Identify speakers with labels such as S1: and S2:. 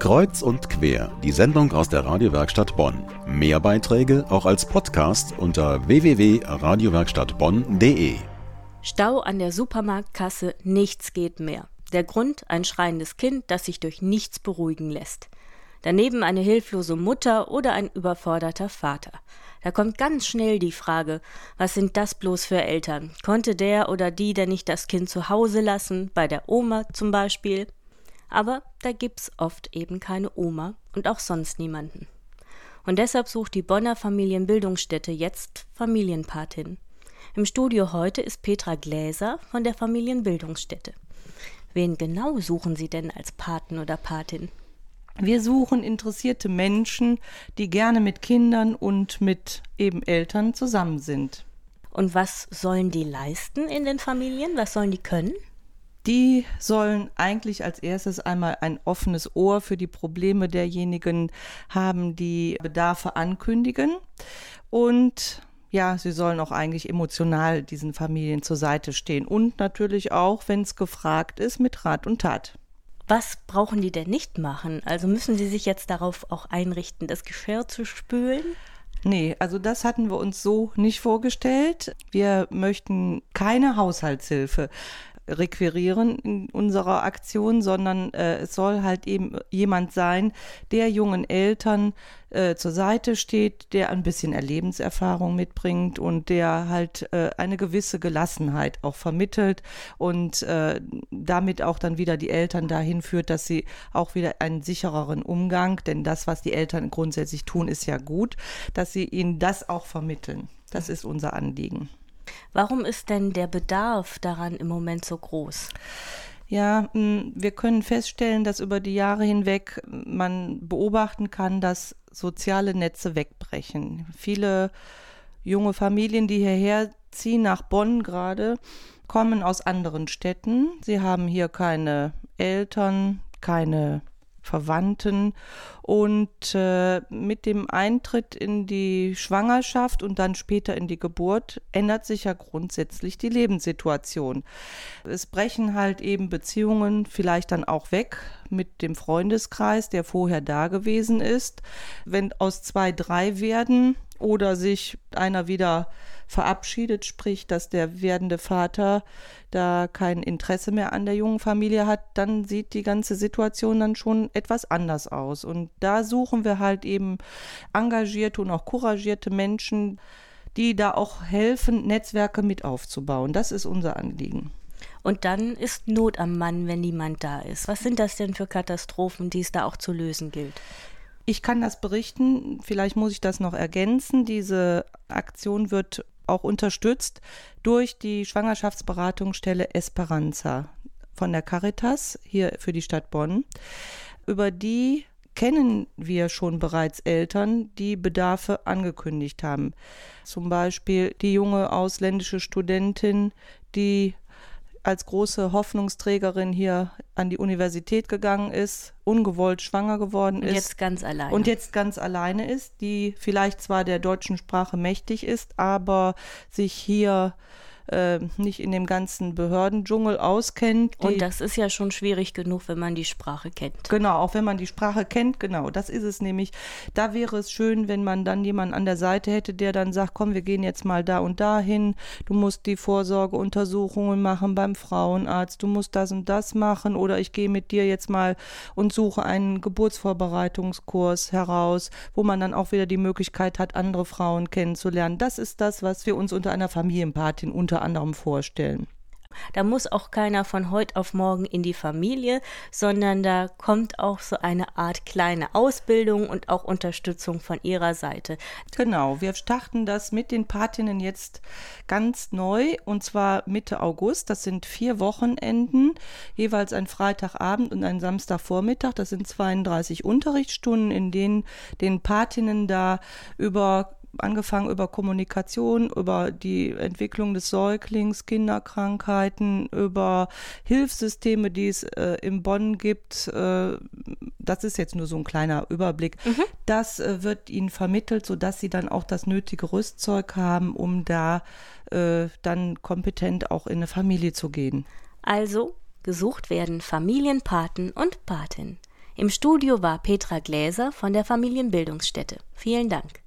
S1: Kreuz und quer, die Sendung aus der Radiowerkstatt Bonn. Mehr Beiträge auch als Podcast unter www.radiowerkstattbonn.de.
S2: Stau an der Supermarktkasse, nichts geht mehr. Der Grund ein schreiendes Kind, das sich durch nichts beruhigen lässt. Daneben eine hilflose Mutter oder ein überforderter Vater. Da kommt ganz schnell die Frage, was sind das bloß für Eltern? Konnte der oder die denn nicht das Kind zu Hause lassen, bei der Oma zum Beispiel? Aber da gibt's oft eben keine Oma und auch sonst niemanden. Und deshalb sucht die Bonner Familienbildungsstätte jetzt Familienpatin. Im Studio heute ist Petra Gläser von der Familienbildungsstätte. Wen genau suchen Sie denn als Paten oder Patin?
S3: Wir suchen interessierte Menschen, die gerne mit Kindern und mit eben Eltern zusammen sind.
S2: Und was sollen die leisten in den Familien? Was sollen die können?
S3: Die sollen eigentlich als erstes einmal ein offenes Ohr für die Probleme derjenigen haben, die Bedarfe ankündigen. Und ja, sie sollen auch eigentlich emotional diesen Familien zur Seite stehen. Und natürlich auch, wenn es gefragt ist, mit Rat und Tat.
S2: Was brauchen die denn nicht machen? Also müssen sie sich jetzt darauf auch einrichten, das Geschirr zu spülen?
S3: Nee, also das hatten wir uns so nicht vorgestellt. Wir möchten keine Haushaltshilfe requirieren in unserer Aktion, sondern äh, es soll halt eben jemand sein, der jungen Eltern äh, zur Seite steht, der ein bisschen Erlebenserfahrung mitbringt und der halt äh, eine gewisse Gelassenheit auch vermittelt und äh, damit auch dann wieder die Eltern dahin führt, dass sie auch wieder einen sichereren Umgang, denn das, was die Eltern grundsätzlich tun, ist ja gut, dass sie ihnen das auch vermitteln. Das ist unser Anliegen.
S2: Warum ist denn der Bedarf daran im Moment so groß?
S3: Ja, wir können feststellen, dass über die Jahre hinweg man beobachten kann, dass soziale Netze wegbrechen. Viele junge Familien, die hierher ziehen, nach Bonn gerade, kommen aus anderen Städten. Sie haben hier keine Eltern, keine Verwandten. Und äh, mit dem Eintritt in die Schwangerschaft und dann später in die Geburt ändert sich ja grundsätzlich die Lebenssituation. Es brechen halt eben Beziehungen vielleicht dann auch weg mit dem Freundeskreis, der vorher da gewesen ist. Wenn aus zwei drei werden oder sich einer wieder verabschiedet, sprich, dass der werdende Vater da kein Interesse mehr an der jungen Familie hat, dann sieht die ganze Situation dann schon etwas anders aus. Und da suchen wir halt eben engagierte und auch couragierte Menschen, die da auch helfen, Netzwerke mit aufzubauen. Das ist unser Anliegen.
S2: Und dann ist Not am Mann, wenn niemand da ist. Was sind das denn für Katastrophen, die es da auch zu lösen gilt?
S3: Ich kann das berichten, vielleicht muss ich das noch ergänzen. Diese Aktion wird auch unterstützt durch die Schwangerschaftsberatungsstelle Esperanza von der Caritas hier für die Stadt Bonn. Über die kennen wir schon bereits Eltern, die Bedarfe angekündigt haben. Zum Beispiel die junge ausländische Studentin, die als große Hoffnungsträgerin hier an die Universität gegangen ist, ungewollt schwanger geworden ist. Und
S2: jetzt ganz alleine.
S3: Und jetzt ganz alleine ist, die vielleicht zwar der deutschen Sprache mächtig ist, aber sich hier äh, nicht in dem ganzen Behördendschungel auskennt.
S2: Und das ist ja schon schwierig genug, wenn man die Sprache kennt.
S3: Genau, auch wenn man die Sprache kennt, genau, das ist es nämlich. Da wäre es schön, wenn man dann jemanden an der Seite hätte, der dann sagt, komm, wir gehen jetzt mal da und da hin, du musst die Vorsorgeuntersuchungen machen beim Frauenarzt, du musst das und das machen oder ich gehe mit dir jetzt mal und suche einen Geburtsvorbereitungskurs heraus, wo man dann auch wieder die Möglichkeit hat, andere Frauen kennenzulernen. Das ist das, was wir uns unter einer Familienpatin unter anderem vorstellen.
S2: Da muss auch keiner von heute auf morgen in die Familie, sondern da kommt auch so eine Art kleine Ausbildung und auch Unterstützung von ihrer Seite.
S3: Genau, wir starten das mit den Patinnen jetzt ganz neu und zwar Mitte August. Das sind vier Wochenenden, jeweils ein Freitagabend und ein Samstagvormittag. Das sind 32 Unterrichtsstunden, in denen den Patinnen da über angefangen über Kommunikation, über die Entwicklung des Säuglings, Kinderkrankheiten, über Hilfssysteme, die es äh, in Bonn gibt. Äh, das ist jetzt nur so ein kleiner Überblick. Mhm. Das äh, wird ihnen vermittelt, sodass sie dann auch das nötige Rüstzeug haben, um da äh, dann kompetent auch in eine Familie zu gehen.
S2: Also gesucht werden Familienpaten und Patin. Im Studio war Petra Gläser von der Familienbildungsstätte. Vielen Dank.